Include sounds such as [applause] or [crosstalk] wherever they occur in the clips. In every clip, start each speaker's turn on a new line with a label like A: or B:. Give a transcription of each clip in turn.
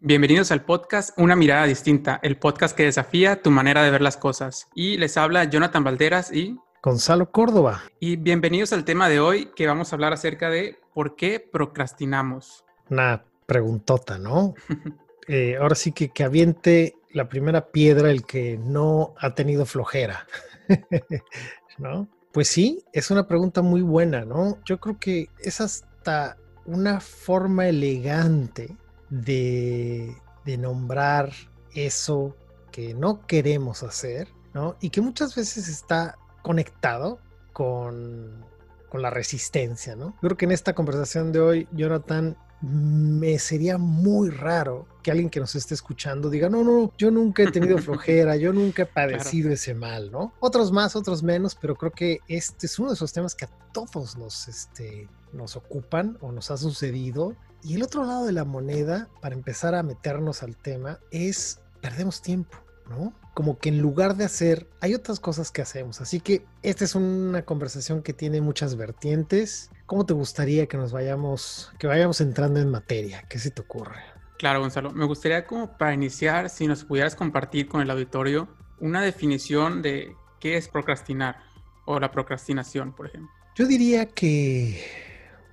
A: Bienvenidos al podcast Una mirada distinta, el podcast que desafía tu manera de ver las cosas. Y les habla Jonathan Valderas y
B: Gonzalo Córdoba.
A: Y bienvenidos al tema de hoy que vamos a hablar acerca de por qué procrastinamos.
B: Una preguntota, ¿no? [laughs] Eh, ahora sí que que aviente la primera piedra el que no ha tenido flojera, [laughs] ¿no? Pues sí, es una pregunta muy buena, ¿no? Yo creo que es hasta una forma elegante de, de nombrar eso que no queremos hacer, ¿no? Y que muchas veces está conectado con, con la resistencia, ¿no? Yo creo que en esta conversación de hoy, Jonathan, me sería muy raro que alguien que nos esté escuchando diga, no, no, yo nunca he tenido [laughs] flojera, yo nunca he padecido claro. ese mal, ¿no? Otros más, otros menos, pero creo que este es uno de esos temas que a todos nos, este, nos ocupan o nos ha sucedido. Y el otro lado de la moneda, para empezar a meternos al tema, es perdemos tiempo, ¿no? Como que en lugar de hacer, hay otras cosas que hacemos. Así que esta es una conversación que tiene muchas vertientes. ¿Cómo te gustaría que nos vayamos, que vayamos entrando en materia? ¿Qué se te ocurre?
A: Claro, Gonzalo. Me gustaría como para iniciar, si nos pudieras compartir con el auditorio una definición de qué es procrastinar o la procrastinación, por ejemplo.
B: Yo diría que,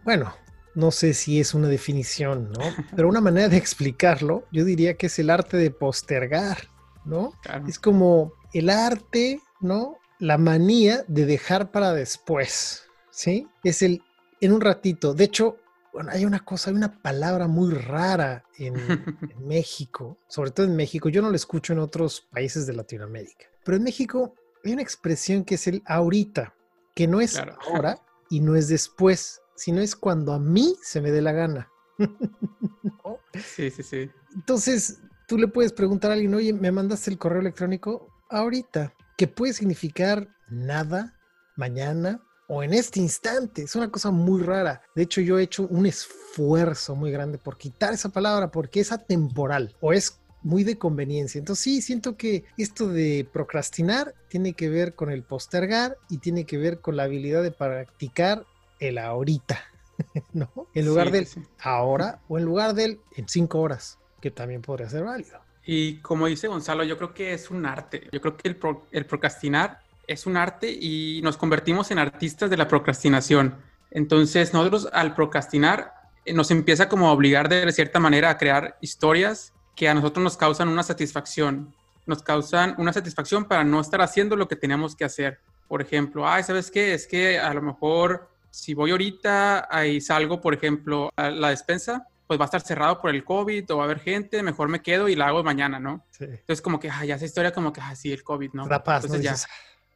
B: bueno, no sé si es una definición, ¿no? [laughs] Pero una manera de explicarlo, yo diría que es el arte de postergar, ¿no? Claro. Es como el arte, ¿no? La manía de dejar para después, ¿sí? Es el en un ratito. De hecho, bueno, hay una cosa, hay una palabra muy rara en, [laughs] en, México, sobre todo en México. Yo no la escucho en otros países de Latinoamérica, pero en México hay una expresión que es el ahorita, que no es claro. ahora y no es después, sino es cuando a mí se me dé la gana.
A: ¿No? Sí, sí, sí.
B: Entonces, tú le puedes preguntar a alguien, oye, ¿me mandaste el correo electrónico? Ahorita, que puede significar nada, mañana, o en este instante. Es una cosa muy rara. De hecho, yo he hecho un esfuerzo muy grande por quitar esa palabra porque es atemporal o es muy de conveniencia. Entonces sí, siento que esto de procrastinar tiene que ver con el postergar y tiene que ver con la habilidad de practicar el ahorita, [laughs] ¿no? En lugar sí, del sí. ahora o en lugar del en cinco horas, que también podría ser válido.
A: Y como dice Gonzalo, yo creo que es un arte. Yo creo que el, pro, el procrastinar es un arte y nos convertimos en artistas de la procrastinación. Entonces, nosotros al procrastinar eh, nos empieza como a obligar de cierta manera a crear historias que a nosotros nos causan una satisfacción. Nos causan una satisfacción para no estar haciendo lo que tenemos que hacer. Por ejemplo, ay, ¿sabes qué? Es que a lo mejor si voy ahorita y salgo, por ejemplo, a la despensa, pues va a estar cerrado por el COVID o va a haber gente, mejor me quedo y la hago mañana, ¿no? Sí. Entonces, como que, ay, ya esa historia como que, ah, sí, el COVID, ¿no?
B: Da paz,
A: Entonces,
B: ¿no? Dices,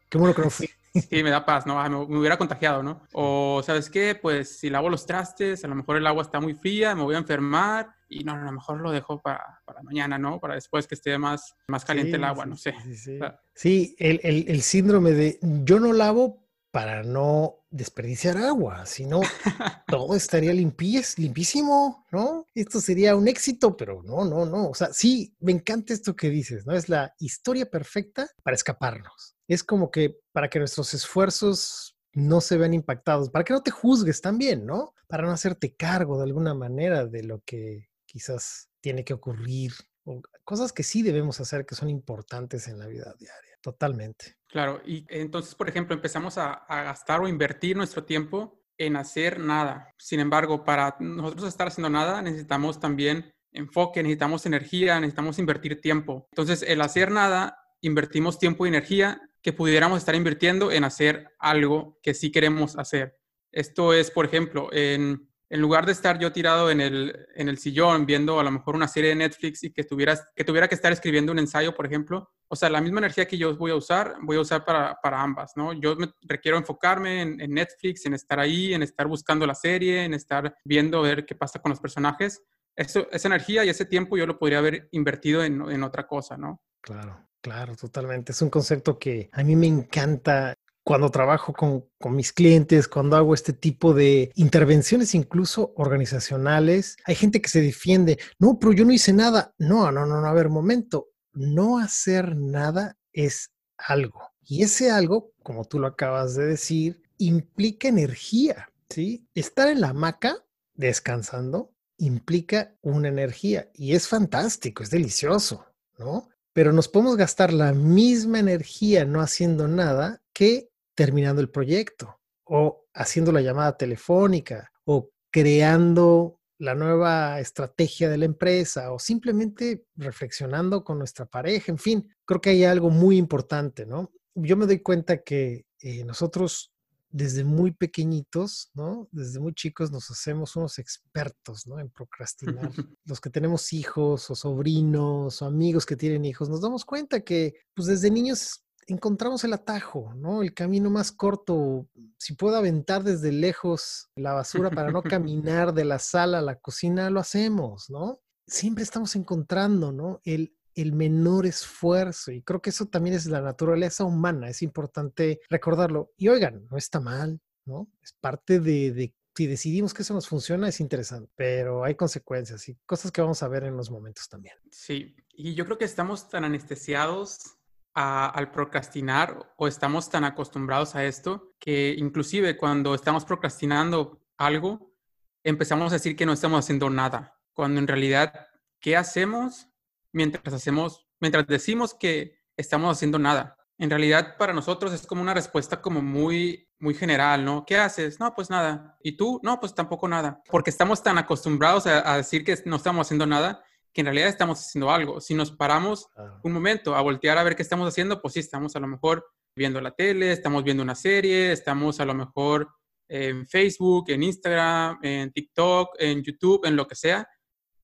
B: Qué bueno que no fui. [laughs]
A: Sí, me da paz, ¿no? Me, me, hubiera contagiado, ¿no? O, ¿sabes qué? Pues si lavo los trastes, a lo mejor el agua está muy fría, me voy a enfermar y no, a lo mejor lo dejo para, para mañana, ¿no? Para después que esté más, más caliente sí, el agua, no sé.
B: Sí, sí. O sea, sí el, el, el, síndrome de yo no lavo para no desperdiciar agua, sino [laughs] todo estaría limpies, limpísimo, ¿no? Esto sería un éxito, pero no, no, no. O sea, sí, me encanta esto que dices, ¿no? Es la historia perfecta para escaparnos es como que para que nuestros esfuerzos no se vean impactados, para que no te juzgues también, ¿no? Para no hacerte cargo de alguna manera de lo que quizás tiene que ocurrir, o cosas que sí debemos hacer que son importantes en la vida diaria, totalmente.
A: Claro, y entonces, por ejemplo, empezamos a, a gastar o invertir nuestro tiempo en hacer nada. Sin embargo, para nosotros estar haciendo nada, necesitamos también enfoque, necesitamos energía, necesitamos invertir tiempo. Entonces, el hacer nada, invertimos tiempo y energía que pudiéramos estar invirtiendo en hacer algo que sí queremos hacer. Esto es, por ejemplo, en, en lugar de estar yo tirado en el, en el sillón viendo a lo mejor una serie de Netflix y que, tuvieras, que tuviera que estar escribiendo un ensayo, por ejemplo, o sea, la misma energía que yo voy a usar, voy a usar para, para ambas, ¿no? Yo me, requiero enfocarme en, Netflix, en estar ahí, en estar buscando la serie, en estar viendo, ver qué pasa con los personajes. Eso, esa energía y ese tiempo yo lo podría haber invertido en, en otra cosa, ¿no?
B: Claro. Claro, totalmente. Es un concepto que a mí me encanta cuando trabajo con, mis clientes, cuando hago este tipo de intervenciones incluso organizacionales. Hay gente que se defiende, no, pero yo no hice nada. No, no, no, no, a ver, momento. No hacer nada es algo. Y ese algo, como tú lo acabas de decir, implica energía, ¿sí? Estar en la hamaca descansando implica una energía y es fantástico, es delicioso, ¿no? Pero nos podemos gastar la misma energía no haciendo nada que terminando el proyecto o haciendo la llamada telefónica o creando la nueva estrategia de la empresa o simplemente reflexionando con nuestra pareja. En fin, creo que hay algo muy importante, ¿no? Yo me doy cuenta que eh, nosotros desde muy pequeñitos, ¿no? Desde muy chicos nos hacemos unos expertos, ¿no? En procrastinar. [laughs] Los que tenemos hijos o sobrinos o amigos que tienen hijos, nos damos cuenta que, pues desde niños encontramos el atajo, ¿no? El camino más corto. Si puedo aventar desde lejos la basura para no [laughs] caminar de la sala a la cocina, lo hacemos, ¿no? Siempre estamos encontrando, ¿no? El, el menor esfuerzo. Y creo que eso también es la naturaleza humana. Es importante recordarlo. Y oigan, no está mal, ¿no? Es parte de, de si decidimos que eso nos funciona, es interesante, pero hay consecuencias y cosas que vamos a ver en los momentos también.
A: Sí, y yo creo que estamos tan anestesiados al procrastinar o estamos tan acostumbrados a esto que inclusive cuando estamos procrastinando algo, empezamos a decir que no estamos haciendo nada, cuando en realidad, ¿qué hacemos mientras hacemos, mientras decimos que estamos haciendo nada? En realidad para nosotros es como una respuesta como muy, muy general, ¿no? ¿Qué haces? No, pues nada. ¿Y tú? No, pues tampoco nada. Porque estamos tan acostumbrados a decir que no estamos haciendo nada que en realidad estamos haciendo algo. Si nos paramos un momento a voltear a ver qué estamos haciendo, pues sí, estamos a lo mejor viendo la tele, estamos viendo una serie, estamos a lo mejor en Facebook, en Instagram, en TikTok, en YouTube, en lo que sea.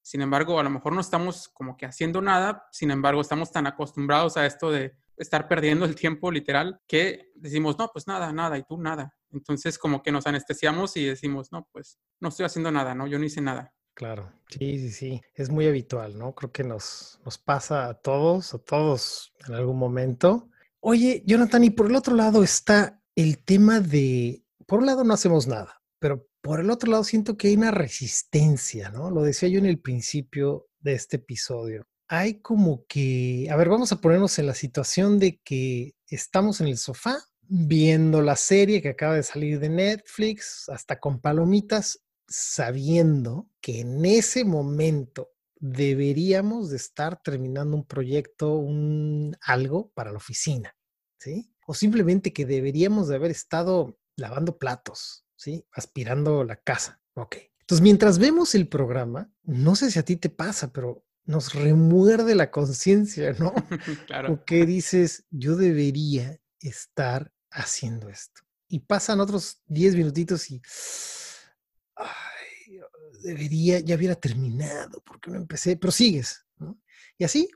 A: Sin embargo, a lo mejor no estamos como que haciendo nada, sin embargo, estamos tan acostumbrados a esto de estar perdiendo el tiempo literal que decimos, no, pues nada, nada, y tú nada. Entonces como que nos anestesiamos y decimos, no, pues no estoy haciendo nada, ¿no? Yo no hice nada.
B: Claro, sí, sí, sí, es muy habitual, ¿no? Creo que nos, nos pasa a todos, a todos en algún momento. Oye, Jonathan, y por el otro lado está el tema de, por un lado no hacemos nada, pero por el otro lado siento que hay una resistencia, ¿no? Lo decía yo en el principio de este episodio. Hay como que, a ver, vamos a ponernos en la situación de que estamos en el sofá viendo la serie que acaba de salir de Netflix, hasta con palomitas, sabiendo que en ese momento deberíamos de estar terminando un proyecto, un algo para la oficina, ¿sí? O simplemente que deberíamos de haber estado lavando platos, ¿sí? Aspirando la casa. Ok. Entonces, mientras vemos el programa, no sé si a ti te pasa, pero nos remuerde la conciencia, ¿no? [laughs] claro. O que dices, yo debería estar haciendo esto. Y pasan otros 10 minutitos y ay, debería, ya hubiera terminado, porque no empecé, pero sigues, ¿no? Y así,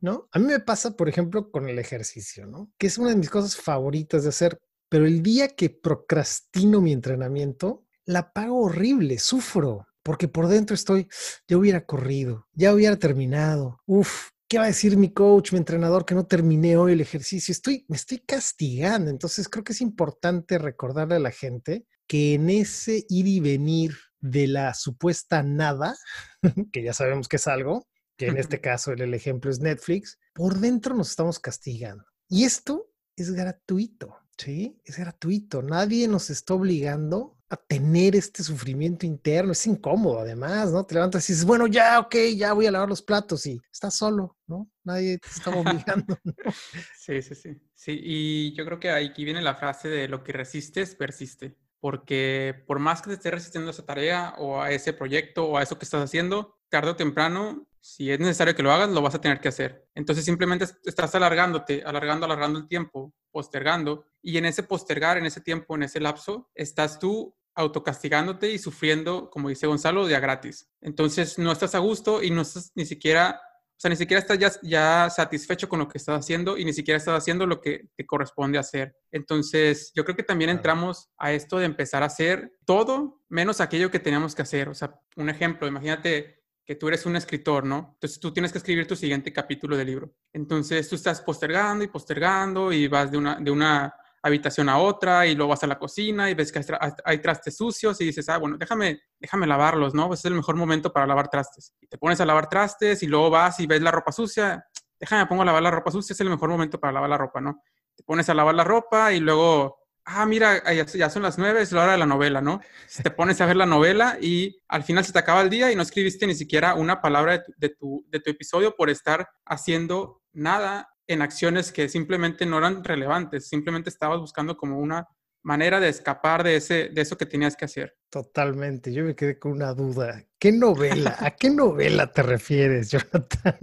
B: ¿no? A mí me pasa, por ejemplo, con el ejercicio, ¿no? Que es una de mis cosas favoritas de hacer, pero el día que procrastino mi entrenamiento, la pago horrible, sufro, porque por dentro estoy, ya hubiera corrido, ya hubiera terminado, uf, ¿qué va a decir mi coach, mi entrenador, que no terminé hoy el ejercicio? Estoy, me estoy castigando. Entonces creo que es importante recordarle a la gente que en ese ir y venir de la supuesta nada, [laughs] que ya sabemos que es algo, que en este caso el, ejemplo es Netflix, por dentro nos estamos castigando. Y esto es gratuito, ¿sí? Es gratuito. Nadie nos está obligando a tener este sufrimiento interno. Es incómodo, además, ¿no? Te levantas y dices, bueno, ya, ok, ya voy a lavar los platos y estás solo, ¿no? Nadie te está obligando. [laughs]
A: Sí, sí, sí. Sí, y yo creo que aquí viene la frase de lo que resistes, persiste porque por más que te estés resistiendo a esa tarea o a ese proyecto o a eso que estás haciendo, tarde o temprano, si es necesario que lo hagas, lo vas a tener que hacer. Entonces simplemente estás alargándote, alargando, alargando el tiempo, postergando, y en ese postergar, en ese tiempo, en ese lapso, estás tú autocastigándote y sufriendo, como dice Gonzalo, de a gratis. Entonces no estás a gusto y no estás ni siquiera o sea, ni siquiera estás ya, ya, satisfecho con lo que estás haciendo y ni siquiera estás haciendo lo que te corresponde hacer. Entonces, yo creo que también entramos a esto de empezar a hacer todo menos aquello que teníamos que hacer. O sea, un ejemplo, imagínate que tú eres un escritor, ¿no? Entonces tú tienes que escribir tu siguiente capítulo de libro. Entonces tú estás postergando y postergando y vas de una, de una habitación a otra y luego vas a la cocina y ves que hay trastes sucios y dices, ah, bueno, déjame, déjame lavarlos, ¿no? Pues es el mejor momento para lavar trastes. Y te pones a lavar trastes y luego vas y ves la ropa sucia, déjame pongo a lavar la ropa sucia, es el mejor momento para lavar la ropa, ¿no? Te pones a lavar la ropa y luego, ah, mira, ya son las nueve, es la hora de la novela, ¿no? Te pones a ver la novela y al final se te acaba el día y no escribiste ni siquiera una palabra de tu, de tu, episodio por estar haciendo nada en acciones que simplemente no eran relevantes, simplemente estabas buscando como una manera de escapar de, ese, de eso que tenías que hacer.
B: Totalmente, yo me quedé con una duda. ¿Qué novela? ¿A qué novela te refieres, Jonathan?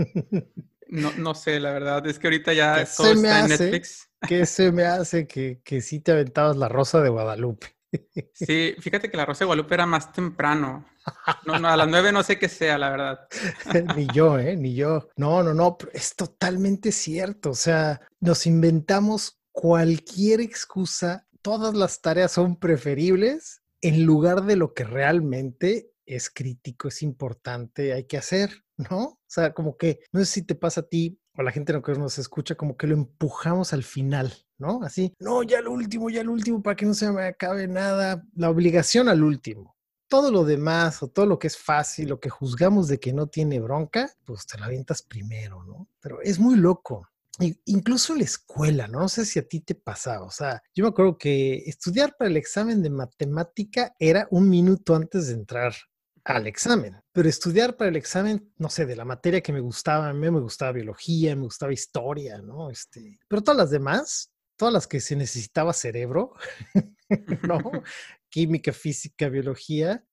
A: No, no sé, la verdad, es que ahorita ya todo está en Netflix.
B: ¿Qué se me hace que, que sí te aventabas la Rosa de Guadalupe?
A: Sí, fíjate que la Rosa de Guadalupe era más temprano. No, no, a las nueve no sé qué sea, la verdad. [laughs]
B: ni yo, ¿eh? Ni yo. No, no, no, es totalmente cierto. O sea, nos inventamos cualquier excusa, todas las tareas son preferibles en lugar de lo que realmente es crítico, es importante, hay que hacer, ¿no? O sea, como que, no sé si te pasa a ti o la gente que nos escucha, como que lo empujamos al final, ¿no? Así, no, ya lo último, ya lo último, para que no se me acabe nada, la obligación al último. Todo lo demás o todo lo que es fácil, lo que juzgamos de que no tiene bronca, pues te la avientas primero, ¿no? Pero es muy loco. Incluso en la escuela, ¿no? no sé si a ti te pasaba, o sea, yo me acuerdo que estudiar para el examen de matemática era un minuto antes de entrar al examen. Pero estudiar para el examen, no sé, de la materia que me gustaba, a mí me gustaba biología, me gustaba historia, ¿no? Este, pero todas las demás, todas las que se necesitaba cerebro, [laughs] ¿no? [laughs] Química, física, biología,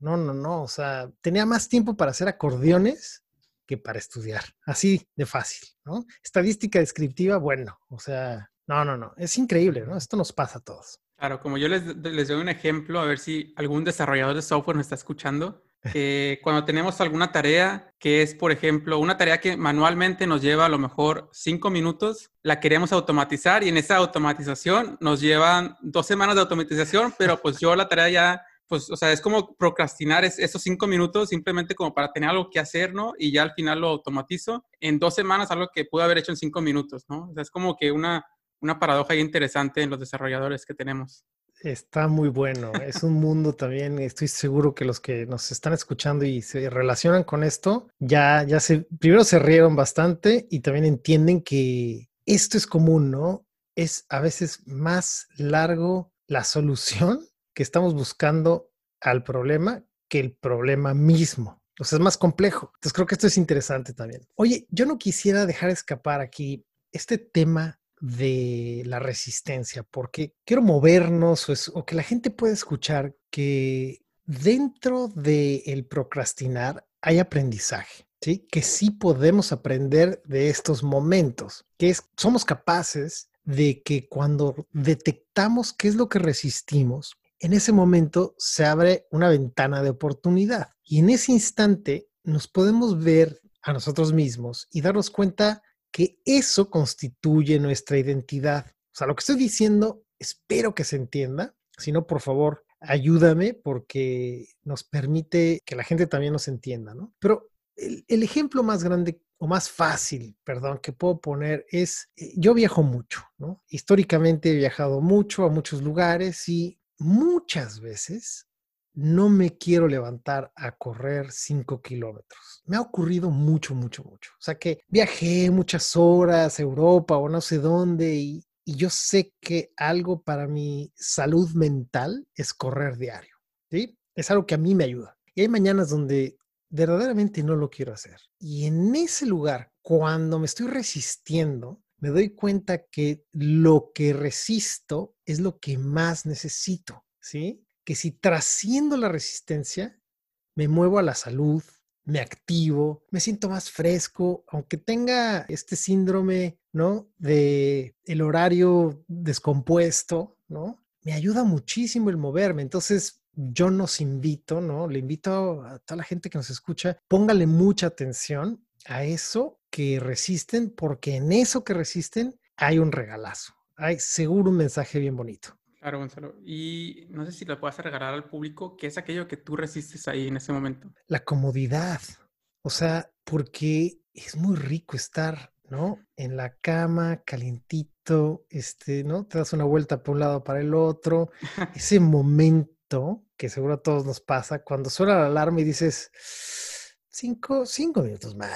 B: no, no, no, o sea, tenía más tiempo para hacer acordeones que para estudiar, así de fácil, ¿no? Estadística descriptiva, bueno, o sea, no, no, no, es increíble, ¿no? Esto nos pasa a todos.
A: Claro, como yo les, les doy un ejemplo, a ver si algún desarrollador de software nos está escuchando. [laughs] que cuando tenemos alguna tarea que es, por ejemplo, una tarea que manualmente nos lleva a lo mejor cinco minutos, la queremos automatizar y en esa automatización nos llevan dos semanas de automatización, pero pues yo la tarea ya, pues, o sea, es como procrastinar esos cinco minutos simplemente como para tener algo que hacer, ¿no? Y ya al final lo automatizo en dos semanas, algo que pude haber hecho en cinco minutos, ¿no? O sea, es como que una una paradoja interesante en los desarrolladores que tenemos.
B: Está muy bueno. Es un mundo también. Estoy seguro que los que nos están escuchando y se relacionan con esto, ya, ya se, primero se rieron bastante y también entienden que esto es común, ¿no? Es a veces más largo la solución que estamos buscando al problema que el problema mismo. O sea, es más complejo. Entonces creo que esto es interesante también. Oye, yo no quisiera dejar escapar aquí este tema de la resistencia, porque quiero movernos o, que la gente pueda escuchar que dentro del el procrastinar hay aprendizaje. ¿Sí? Que sí podemos aprender de estos momentos, que somos capaces de que cuando detectamos qué es lo que resistimos, en ese momento se abre una ventana de oportunidad. Y en ese instante nos podemos ver a nosotros mismos y darnos cuenta que eso constituye nuestra identidad. O sea, lo que estoy diciendo, espero que se entienda. Si no, por favor, ayúdame porque nos permite que la gente también nos entienda, ¿no? Pero el, ejemplo más grande o más fácil, perdón, que puedo poner es, eh, yo viajo mucho, ¿no? Históricamente he viajado mucho a muchos lugares y muchas veces no me quiero levantar a correr cinco kilómetros. Me ha ocurrido mucho, mucho, mucho. O sea que viajé muchas horas a Europa o no sé dónde y, yo sé que algo para mi salud mental es correr diario. ¿sí? Es algo que a mí me ayuda. Y hay mañanas donde verdaderamente no lo quiero hacer. Y en ese lugar, cuando me estoy resistiendo, me doy cuenta que lo que resisto es lo que más necesito. ¿sí? Que si trasciendo la resistencia, me muevo a la salud, me activo, me siento más fresco, aunque tenga este síndrome, ¿no? De el horario descompuesto, ¿no? Me ayuda muchísimo el moverme. Entonces, yo nos invito, ¿no? Le invito a toda la gente que nos escucha, póngale mucha atención a eso que resisten, porque en eso que resisten hay un regalazo. Hay seguro un mensaje bien bonito.
A: Claro, Gonzalo. Y no sé si le puedes regalar al público qué es aquello que tú resistes ahí en ese momento.
B: La comodidad. O sea, porque es muy rico estar, ¿no? En la cama, calientito, este, ¿no? Te das una vuelta por un lado para el otro. [laughs] Ese momento que seguro a todos nos pasa, cuando suena la alarma y dices, cinco, cinco minutos más.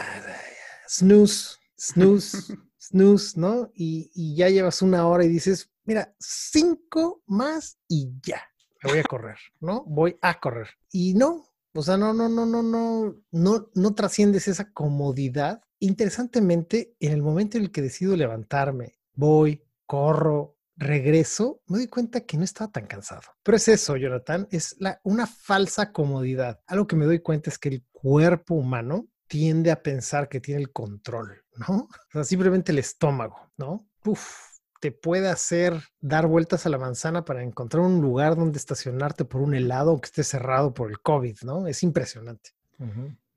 B: Snooze, snooze, [laughs] snooze, ¿no? Y, y ya llevas una hora y dices, mira, cinco más y ya, me voy a correr, ¿no? Voy a correr. Y no, o sea, no, no, no, no, no, no, no trasciendes esa comodidad. Interesantemente, en el momento en el que decido levantarme, voy, corro, regreso, me doy cuenta que no estaba tan cansado. Pero es eso, Jonathan, es la, una falsa comodidad. Algo que me doy cuenta es que el cuerpo humano tiende a pensar que tiene el control, ¿no? O sea, simplemente el estómago, ¿no? Uf, te puede hacer dar vueltas a la manzana para encontrar un lugar donde estacionarte por un helado que esté cerrado por el COVID, ¿no? Es impresionante.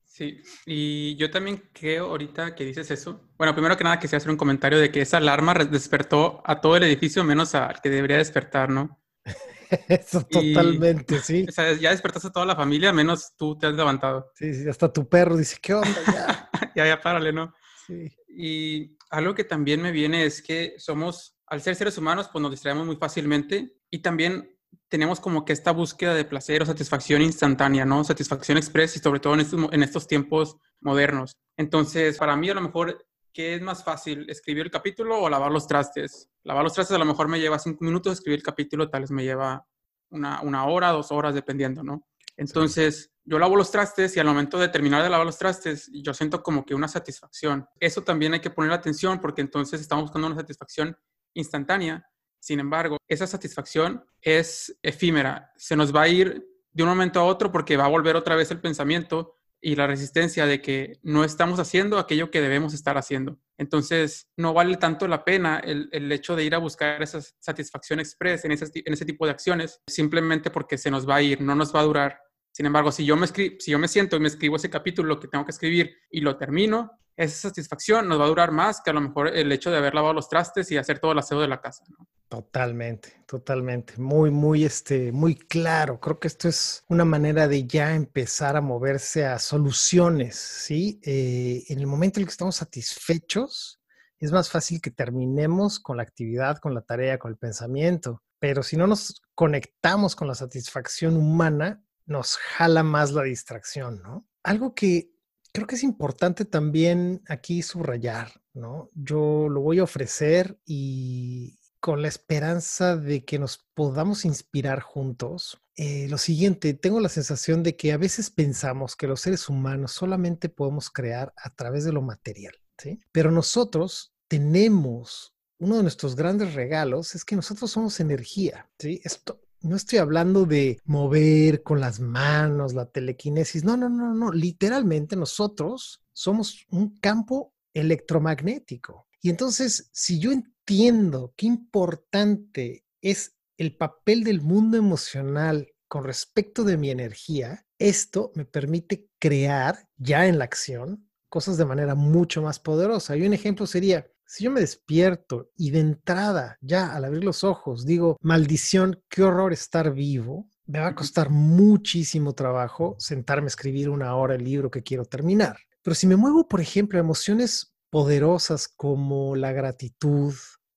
A: Sí, y yo también creo ahorita que dices eso. Bueno, primero que nada quisiera hacer un comentario de que esa alarma despertó a todo el edificio menos al que debería despertar, ¿no? [laughs] [laughs]
B: Eso totalmente, sí.
A: O sea, ya despertaste a toda la familia, menos tú te has levantado.
B: Sí, sí, hasta tu perro dice, ¿qué onda?
A: Ya, [laughs] ya, ya, párale, ¿no? Sí. Y algo que también me viene es que somos al ser seres humanos, pues nos distraemos muy fácilmente y también tenemos como que esta búsqueda de placer o satisfacción instantánea, ¿no? Satisfacción express y sobre todo en estos, en estos tiempos modernos. Entonces, para mí a lo mejor, ¿qué es más fácil? ¿Escribir el capítulo o lavar los trastes? Lavar los trastes a lo mejor me lleva cinco minutos, escribir el capítulo tal vez me lleva una, una hora, dos horas, dependiendo, ¿no? Entonces, yo lavo los trastes y al momento de terminar de lavar los trastes, yo siento como que una satisfacción. Eso también hay que poner atención porque entonces estamos buscando una satisfacción instantánea. Sin embargo, esa satisfacción es efímera. Se nos va a ir de un momento a otro porque va a volver otra vez el pensamiento y la resistencia de que no estamos haciendo aquello que debemos estar haciendo. Entonces, no vale tanto la pena el, hecho de ir a buscar esa satisfacción express en ese, en ese tipo de acciones, simplemente porque se nos va a ir, no nos va a durar. Sin embargo, si yo me, si yo me siento y me escribo ese capítulo que tengo que escribir y lo termino, esa satisfacción nos va a durar más que a lo mejor el hecho de haber lavado los trastes y hacer todo el aseo de la casa.
B: Totalmente, totalmente. Muy, muy, este, muy claro. Creo que esto es una manera de ya empezar a moverse a soluciones, ¿sí? Eh, en el momento en el que estamos satisfechos, es más fácil que terminemos con la actividad, con la tarea, con el pensamiento. Pero si no nos conectamos con la satisfacción humana, nos jala más la distracción, ¿no? Algo que creo que es importante también aquí subrayar, ¿no? Yo lo voy a ofrecer y con la esperanza de que nos podamos inspirar juntos. Eh, lo siguiente, tengo la sensación de que a veces pensamos que los seres humanos solamente podemos crear a través de lo material, ¿sí? Pero nosotros tenemos uno de nuestros grandes regalos es que nosotros somos energía, ¿sí? Esto, no estoy hablando de mover con las manos, la telequinesis. No, no, no, no. Literalmente nosotros somos un campo electromagnético. Y entonces, si yo entiendo qué importante es el papel del mundo emocional con respecto de mi energía, esto me permite crear ya en la acción cosas de manera mucho más poderosa. Y un ejemplo sería, si yo me despierto y de entrada, ya al abrir los ojos, digo, maldición, qué horror estar vivo, me va a costar muchísimo trabajo sentarme a escribir una hora el libro que quiero terminar. Pero si me muevo, por ejemplo, a emociones poderosas como la gratitud,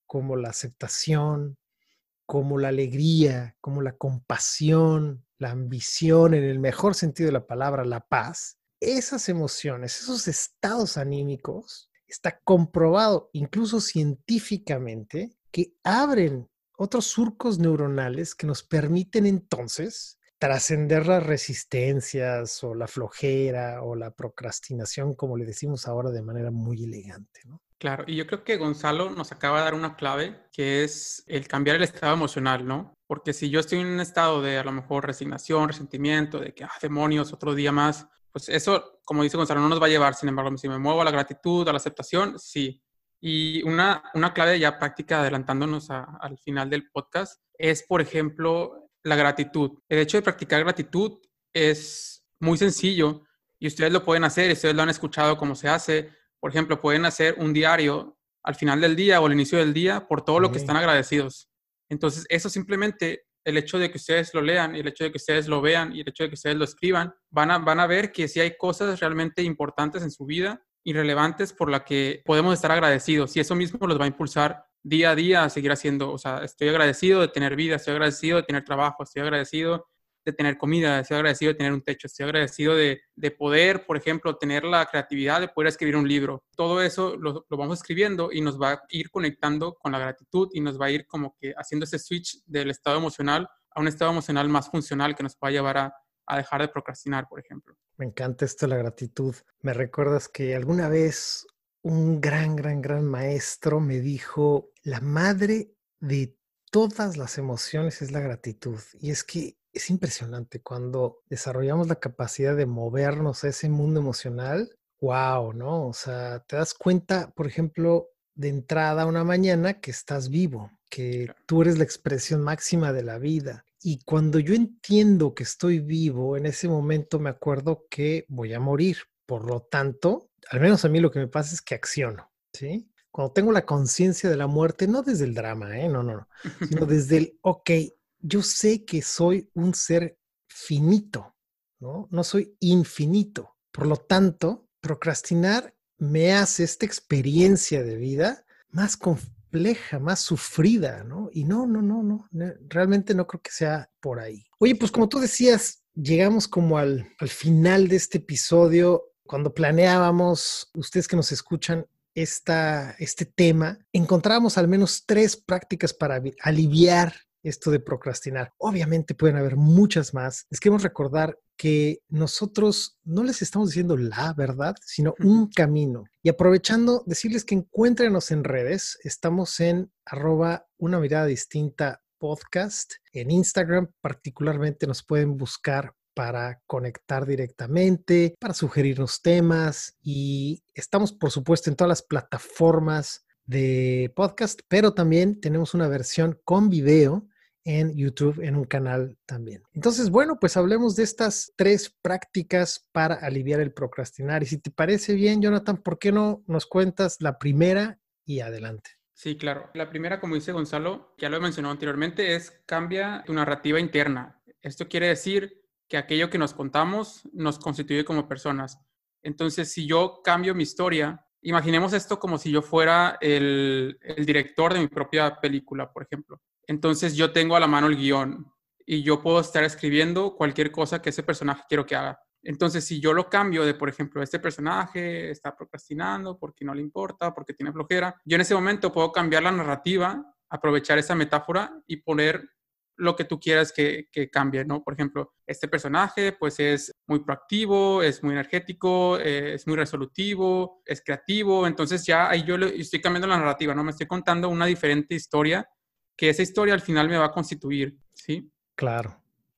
B: como la aceptación, como la alegría, como la compasión, la ambición, en el mejor sentido de la palabra, la paz, esas emociones, esos estados anímicos está comprobado incluso científicamente que abren otros surcos neuronales que nos permiten entonces trascender las resistencias o la flojera o la procrastinación, como le decimos ahora de manera muy elegante. ¿no?
A: Claro, y yo creo que Gonzalo nos acaba de dar una clave que es el cambiar el estado emocional, ¿no? Porque si yo estoy en un estado de a lo mejor resignación, resentimiento, de que, ah, demonios, otro día más, pues eso, como dice Gonzalo, no nos va a llevar. Sin embargo, si me muevo a la gratitud, a la aceptación, sí. Y una, una clave ya práctica, adelantándonos al final del podcast, es, por ejemplo, la gratitud. El hecho de practicar gratitud es muy sencillo y ustedes lo pueden hacer, ustedes lo han escuchado cómo se hace. Por ejemplo, pueden hacer un diario al final del día o al inicio del día por todo lo que están agradecidos. Entonces, eso simplemente el hecho de que ustedes lo lean y el hecho de que ustedes lo vean y el hecho de que ustedes lo escriban, van a, van a ver que si hay cosas realmente importantes en su vida y relevantes por las que podemos estar agradecidos y eso mismo los va a impulsar día a día a seguir haciendo, o sea, estoy agradecido de tener vida, estoy agradecido de tener trabajo, estoy agradecido de tener comida, estoy agradecido de tener un techo, estoy agradecido de, de poder, por ejemplo, tener la creatividad de poder escribir un libro. Todo eso lo, lo, vamos escribiendo y nos va a ir conectando con la gratitud y nos va a ir como que haciendo ese switch del estado emocional a un estado emocional más funcional que nos pueda llevar a, a dejar de procrastinar, por ejemplo.
B: Me encanta esto de la gratitud. Me recuerdas que alguna vez un gran, gran, gran maestro me dijo, la madre de todas las emociones es la gratitud. Y es que es impresionante cuando desarrollamos la capacidad de movernos a ese mundo emocional. Wow, ¿no? O sea, te das cuenta, por ejemplo, de entrada una mañana que estás vivo, que tú eres la expresión máxima de la vida. Y cuando yo entiendo que estoy vivo, en ese momento me acuerdo que voy a morir. Por lo tanto, al menos a mí lo que me pasa es que acciono, ¿sí? Cuando tengo la conciencia de la muerte, no desde el drama, ¿eh? No, no, no, sino [laughs] desde el, ok, yo sé que soy un ser finito, ¿no? No soy infinito. Por lo tanto, procrastinar me hace esta experiencia de vida más compleja, más sufrida, ¿no? Y no, no, no, no, realmente no creo que sea por ahí. Oye, pues como tú decías, llegamos como al, al final de este episodio. Cuando planeábamos, ustedes que nos escuchan, esta, este tema, encontrábamos al menos tres prácticas para aliviar esto de procrastinar. Obviamente pueden haber muchas más. Les queremos recordar que nosotros no les estamos diciendo la verdad, sino un camino. Y aprovechando, decirles que encuéntrenos en redes. Estamos en arroba una mirada distinta podcast. En Instagram particularmente nos pueden buscar para conectar directamente, para sugerirnos temas y estamos por supuesto en todas las plataformas de podcast, pero también tenemos una versión con video en YouTube, en un canal también. Entonces, bueno, pues hablemos de estas tres prácticas para aliviar el procrastinar. Y si te parece bien, Jonathan, ¿por qué no nos cuentas la primera y adelante?
A: Sí, claro. La primera, como dice Gonzalo, ya lo he mencionado anteriormente, es cambia tu narrativa interna. Esto quiere decir que aquello que nos contamos nos constituye como personas. Entonces, si yo cambio mi historia, imaginemos esto como si yo fuera el, el director de mi propia película, por ejemplo. Entonces yo tengo a la mano el guion y yo puedo estar escribiendo cualquier cosa que ese personaje quiero que haga. Entonces, si yo lo cambio de, por ejemplo, este personaje está procrastinando porque no le importa, porque tiene flojera, yo en ese momento puedo cambiar la narrativa, aprovechar esa metáfora y poner lo que tú quieras que, cambie, ¿no? Por ejemplo, este personaje pues es muy proactivo, es muy energético, eh, es muy resolutivo, es creativo, entonces ya ahí yo estoy cambiando la narrativa, ¿no? Me estoy contando una diferente historia que esa historia al final me va a constituir, ¿sí?
B: Claro,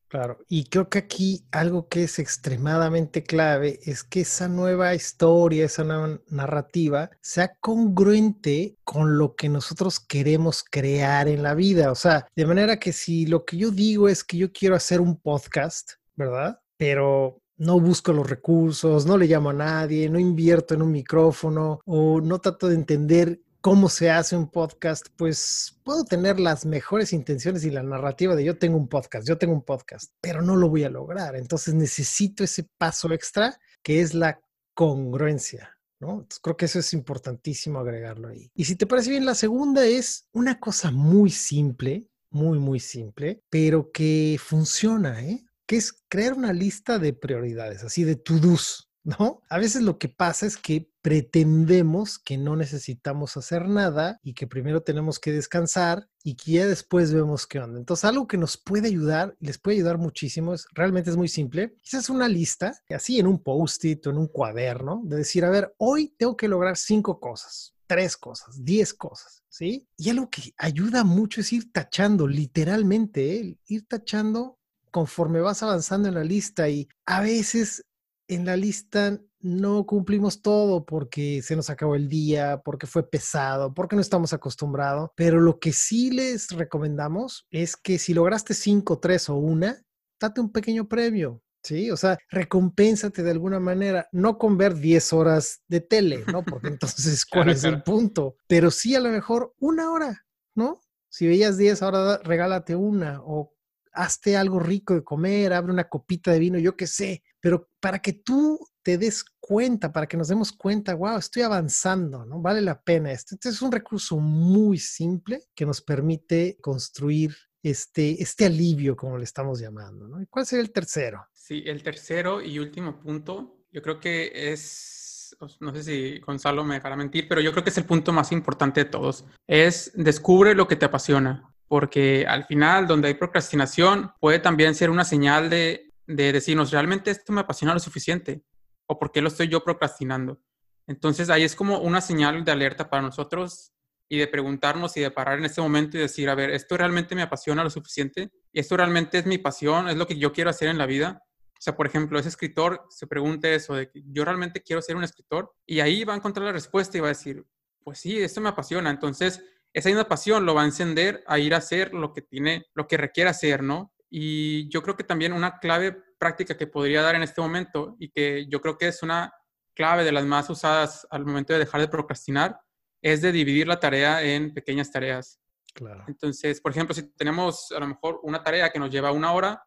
B: claro. Y creo que aquí algo que es extremadamente clave es que esa nueva historia, esa nueva narrativa sea congruente con lo que nosotros queremos crear en la vida. O sea, de manera que si lo que yo digo es que yo quiero hacer un podcast, ¿verdad? Pero no busco los recursos, no le llamo a nadie, no invierto en un micrófono o no trato de entender cómo se hace un podcast, pues puedo tener las mejores intenciones y la narrativa de yo tengo un podcast, yo tengo un podcast, pero no lo voy a lograr. Entonces necesito ese paso extra que es la congruencia. ¿no? Creo que eso es importantísimo agregarlo ahí. Y si te parece bien, la segunda es una cosa muy simple, muy, muy simple, pero que funciona, ¿eh? que es crear una lista de prioridades, así de to-dos, ¿no? A veces lo que pasa es que pretendemos que no necesitamos hacer nada y que primero tenemos que descansar y que ya después vemos qué onda. Entonces, algo que nos puede ayudar, les puede ayudar muchísimo, es realmente es muy simple. Quizás una lista, así en un post-it o en un cuaderno, de decir, a ver, hoy tengo que lograr cinco cosas, tres cosas, diez cosas, ¿sí? Y algo que ayuda mucho es ir tachando, literalmente, ¿eh? ir tachando conforme vas avanzando en la lista y a veces en la lista no cumplimos todo porque se nos acabó el día, porque fue pesado, porque no estamos acostumbrados, pero lo que sí les recomendamos es que si lograste cinco, tres o una, date un pequeño premio. Sí, o sea, recompénsate de alguna manera, no con ver 10 horas de tele, ¿no? Porque [laughs] entonces, ¿cuál es el punto? Pero sí a lo mejor una hora, ¿no? Si veías 10, ahora regálate una o hazte algo rico de comer, abre una copita de vino, yo qué sé, pero para que tú te des cuenta, para que nos demos cuenta, wow, estoy avanzando, ¿no? Vale la pena esto. Este es un recurso muy simple que nos permite construir este, este alivio, como le estamos llamando. ¿no? ¿Y cuál sería el tercero?
A: Sí, el tercero y último punto, yo creo que es, no sé si Gonzalo me dejará mentir, pero yo creo que es el punto más importante de todos, es descubre lo que te apasiona, porque al final, donde hay procrastinación, puede también ser una señal de, de decirnos, ¿realmente esto me apasiona lo suficiente? ¿O por qué lo estoy yo procrastinando? Entonces ahí es como una señal de alerta para nosotros y de preguntarnos y de parar en este momento y decir, a ver, ¿esto realmente me apasiona lo suficiente? ¿Y esto realmente es mi pasión? ¿Es lo que yo quiero hacer en la vida? O sea, por ejemplo, ese escritor se pregunta eso de yo realmente quiero ser un escritor y ahí va a encontrar la respuesta y va a decir, pues sí, esto me apasiona. Entonces, esa misma pasión lo va a encender a ir a hacer lo que tiene, lo que requiere hacer, ¿no? Y yo creo que también una clave práctica que podría dar en este momento y que yo creo que es una clave de las más usadas al momento de dejar de procrastinar es de dividir la tarea en pequeñas tareas. Claro. Entonces, por ejemplo, si tenemos a lo mejor una tarea que nos lleva una hora,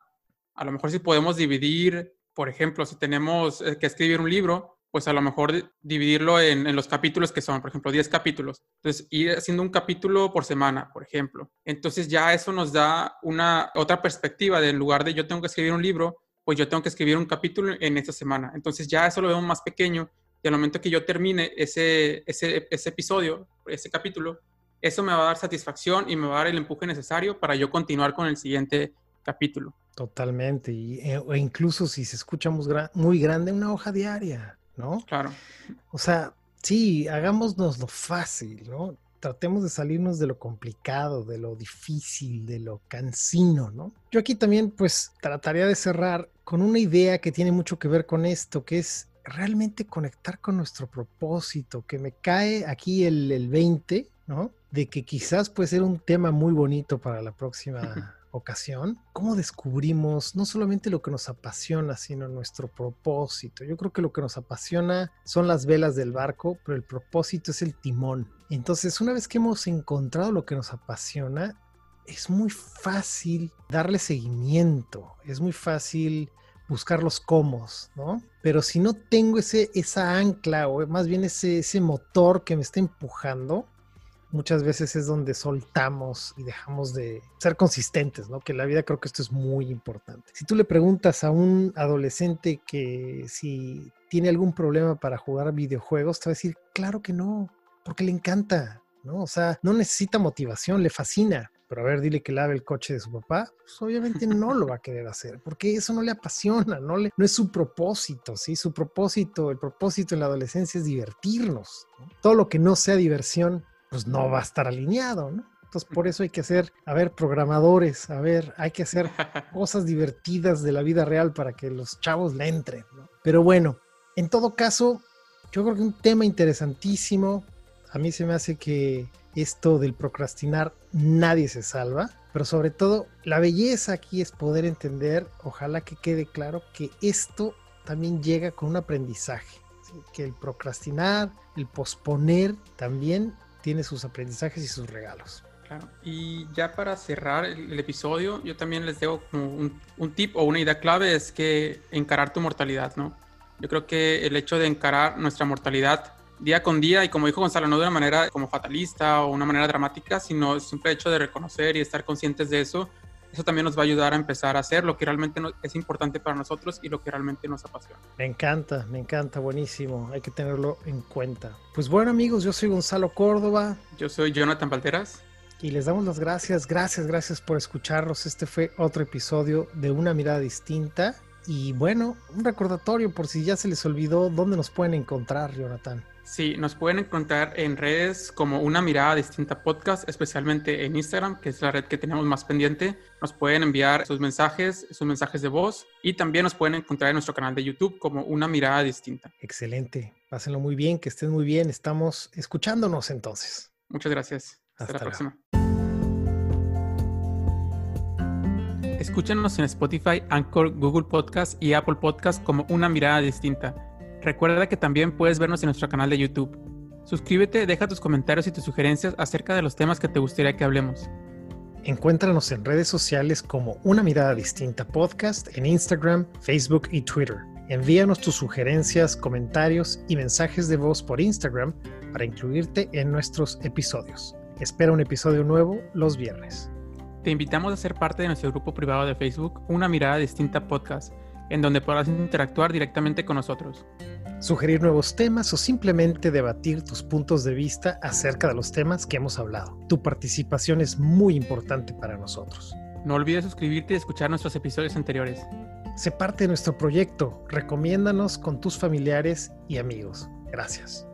A: a lo mejor si podemos dividir, por ejemplo, si tenemos eh, que escribir un libro, pues a lo mejor dividirlo en, en, los capítulos que son, por ejemplo, 10 capítulos. Entonces, ir haciendo un capítulo por semana, por ejemplo. Entonces, ya eso nos da una otra perspectiva de en lugar de yo tengo que escribir un libro, pues yo tengo que escribir un capítulo en esta semana. Entonces ya eso lo vemos más pequeño y al momento que yo termine ese, ese, ese episodio, ese capítulo, eso me va a dar satisfacción y me va a dar el empuje necesario para yo continuar con el siguiente capítulo.
B: Totalmente. Y, o incluso si se escucha muy, grande, una hoja diaria, ¿no?
A: Claro.
B: O sea, sí, hagámonos lo fácil, ¿no? tratemos de salirnos de lo complicado, de lo difícil, de lo cansino, ¿no? Yo aquí también pues trataría de cerrar con una idea que tiene mucho que ver con esto, que es realmente conectar con nuestro propósito, que me cae aquí el, el 20, ¿no? De que quizás puede ser un tema muy bonito para la próxima [laughs] ocasión, cómo descubrimos no solamente lo que nos apasiona, sino nuestro propósito. Yo creo que lo que nos apasiona son las velas del barco, pero el propósito es el timón. Entonces, una vez que hemos encontrado lo que nos apasiona, es muy fácil darle seguimiento, es muy fácil buscar los cómo, ¿no? Pero si no tengo ese, esa ancla o más bien ese, ese motor que me está empujando, muchas veces es donde soltamos y dejamos de ser consistentes, ¿no? Que la vida creo que esto es muy importante. Si tú le preguntas a un adolescente que si tiene algún problema para jugar videojuegos, te va a decir, claro que no, porque le encanta, ¿no? O sea, no necesita motivación, le fascina. Pero a ver, dile que lave el coche de su papá, pues obviamente no lo va a querer hacer, porque eso no le apasiona, no, le, no es su propósito, ¿sí? Su propósito, el propósito en la adolescencia es divertirnos. Todo lo que no sea diversión pues no va a estar alineado, ¿no? Entonces, por eso hay que hacer, a ver, programadores, a ver, hay que hacer [laughs] cosas divertidas de la vida real para que los chavos le entren, ¿no? Pero bueno, en todo caso, yo creo que un tema interesantísimo, a mí se me hace que esto del procrastinar nadie se salva, pero sobre todo la belleza aquí es poder entender, ojalá que quede claro que esto también llega con un aprendizaje, que el procrastinar, el posponer también tiene sus aprendizajes y sus regalos.
A: Claro. Y ya para cerrar el, episodio, yo también les dejo como un, tip o una idea clave es que encarar tu mortalidad, ¿no? Yo creo que el hecho de encarar nuestra mortalidad día con día y como dijo Gonzalo, no de una manera como fatalista o una manera dramática, sino el simple hecho de reconocer y estar conscientes de eso eso también nos va a ayudar a empezar a hacer lo que realmente es importante para nosotros y lo que realmente nos apasiona.
B: Me encanta, me encanta, buenísimo, hay que tenerlo en cuenta. Pues bueno amigos, yo soy Gonzalo Córdoba.
A: Yo soy Jonathan Valteras.
B: Y les damos las gracias, gracias, gracias por escucharnos. Este fue otro episodio de Una Mirada Distinta. Y bueno, un recordatorio por si ya se les olvidó dónde nos pueden encontrar, Jonathan.
A: Sí, nos pueden encontrar en redes como Una Mirada Distinta Podcast, especialmente en Instagram, que es la red que tenemos más pendiente. Nos pueden enviar sus mensajes, sus mensajes de voz y también nos pueden encontrar en nuestro canal de YouTube como Una Mirada Distinta.
B: Excelente. Pásenlo muy bien, que estén muy bien. Estamos escuchándonos entonces.
A: Muchas gracias. Hasta, la próxima. Escúchanos en Spotify, Anchor, Google Podcast y Apple Podcast como Una Mirada Distinta. Recuerda que también puedes vernos en nuestro canal de YouTube. Suscríbete, deja tus comentarios y tus sugerencias acerca de los temas que te gustaría que hablemos.
B: Encuéntranos en redes sociales como Una Mirada Distinta Podcast en Instagram, Facebook y Twitter. Envíanos tus sugerencias, comentarios y mensajes de voz por Instagram para incluirte en nuestros episodios. Espera un episodio nuevo los viernes.
A: Te invitamos a ser parte de nuestro grupo privado de Facebook, Una Mirada Distinta Podcast, en donde podrás interactuar directamente con nosotros.
B: Sugerir nuevos temas o simplemente debatir tus puntos de vista acerca de los temas que hemos hablado. Tu participación es muy importante para nosotros.
A: No olvides suscribirte y escuchar nuestros episodios anteriores.
B: Sé parte de nuestro proyecto. Recomiéndanos con tus familiares y amigos. Gracias.